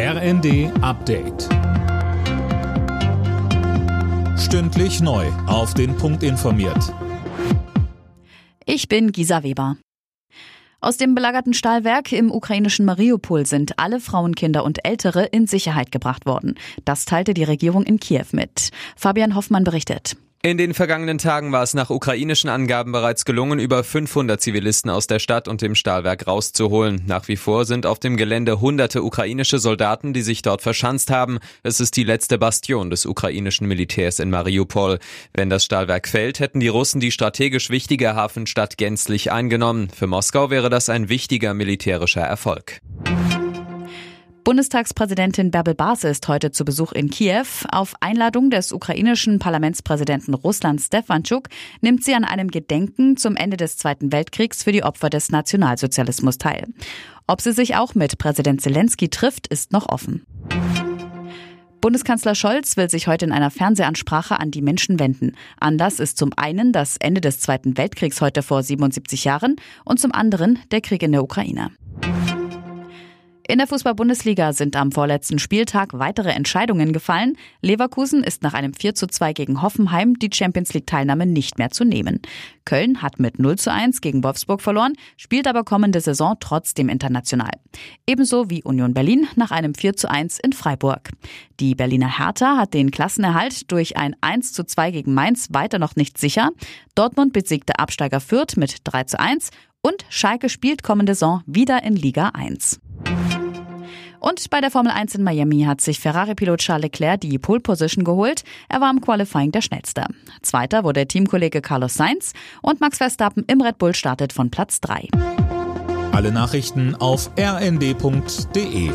RND Update. Stündlich neu. Auf den Punkt informiert. Ich bin Gisa Weber. Aus dem belagerten Stahlwerk im ukrainischen Mariupol sind alle Frauen, Kinder und Ältere in Sicherheit gebracht worden. Das teilte die Regierung in Kiew mit. Fabian Hoffmann berichtet. In den vergangenen Tagen war es nach ukrainischen Angaben bereits gelungen, über 500 Zivilisten aus der Stadt und dem Stahlwerk rauszuholen. Nach wie vor sind auf dem Gelände hunderte ukrainische Soldaten, die sich dort verschanzt haben. Es ist die letzte Bastion des ukrainischen Militärs in Mariupol. Wenn das Stahlwerk fällt, hätten die Russen die strategisch wichtige Hafenstadt gänzlich eingenommen. Für Moskau wäre das ein wichtiger militärischer Erfolg. Bundestagspräsidentin Bärbel Base ist heute zu Besuch in Kiew. Auf Einladung des ukrainischen Parlamentspräsidenten Russland Stefanschuk nimmt sie an einem Gedenken zum Ende des Zweiten Weltkriegs für die Opfer des Nationalsozialismus teil. Ob sie sich auch mit Präsident Zelensky trifft, ist noch offen. Bundeskanzler Scholz will sich heute in einer Fernsehansprache an die Menschen wenden. Anlass ist zum einen das Ende des Zweiten Weltkriegs heute vor 77 Jahren und zum anderen der Krieg in der Ukraine. In der Fußball-Bundesliga sind am vorletzten Spieltag weitere Entscheidungen gefallen. Leverkusen ist nach einem 4 zu 2 gegen Hoffenheim die Champions League-Teilnahme nicht mehr zu nehmen. Köln hat mit 0 zu 1 gegen Wolfsburg verloren, spielt aber kommende Saison trotzdem international. Ebenso wie Union Berlin nach einem 4 zu 1 in Freiburg. Die Berliner Hertha hat den Klassenerhalt durch ein 1 zu 2 gegen Mainz weiter noch nicht sicher. Dortmund besiegte Absteiger Fürth mit 3 zu 1 und Schalke spielt kommende Saison wieder in Liga 1. Und bei der Formel 1 in Miami hat sich Ferrari-Pilot Charles Leclerc die Pole Position geholt. Er war im Qualifying der Schnellste. Zweiter wurde Teamkollege Carlos Sainz und Max Verstappen im Red Bull startet von Platz 3. Alle Nachrichten auf rnd.de